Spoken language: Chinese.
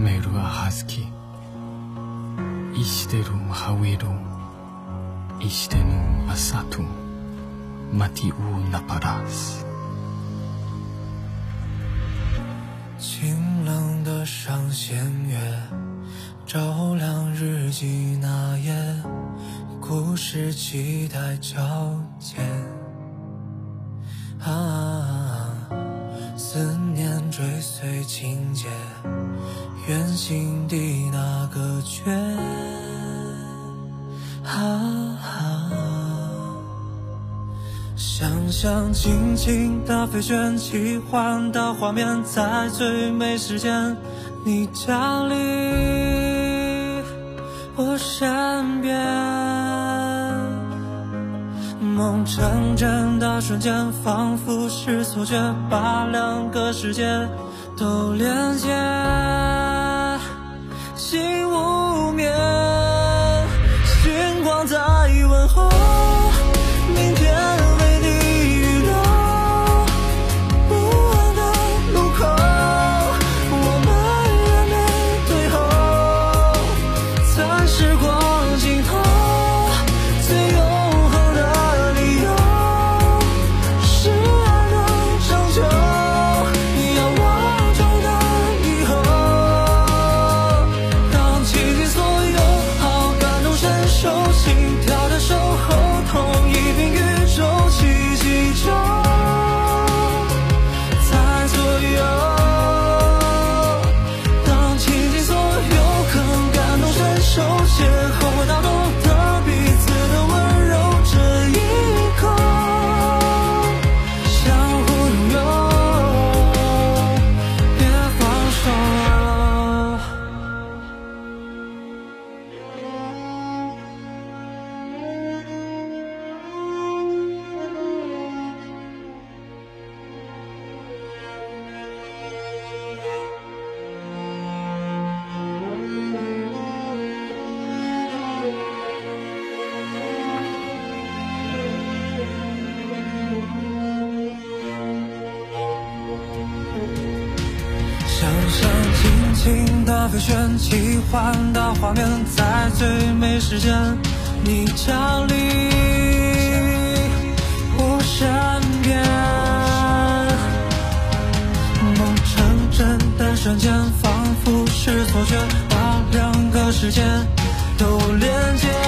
메루아 하스키 이 시대룸 하위룸 이 시대는 아사툼 마티우 나파라스 清冷的上弦月，照亮日记那页，故事期待交接。啊， 情节，愿心的那个缺。啊，想象轻轻的飞旋，奇幻的画面，在最美时间，你降临我身边。梦成真的瞬间，仿佛是错觉，把两个世界手连接，想象尽情的飞旋，奇幻的画面，在最美时间，你降临我身边。梦成真的瞬间，仿佛是错觉，把两个世界都连接。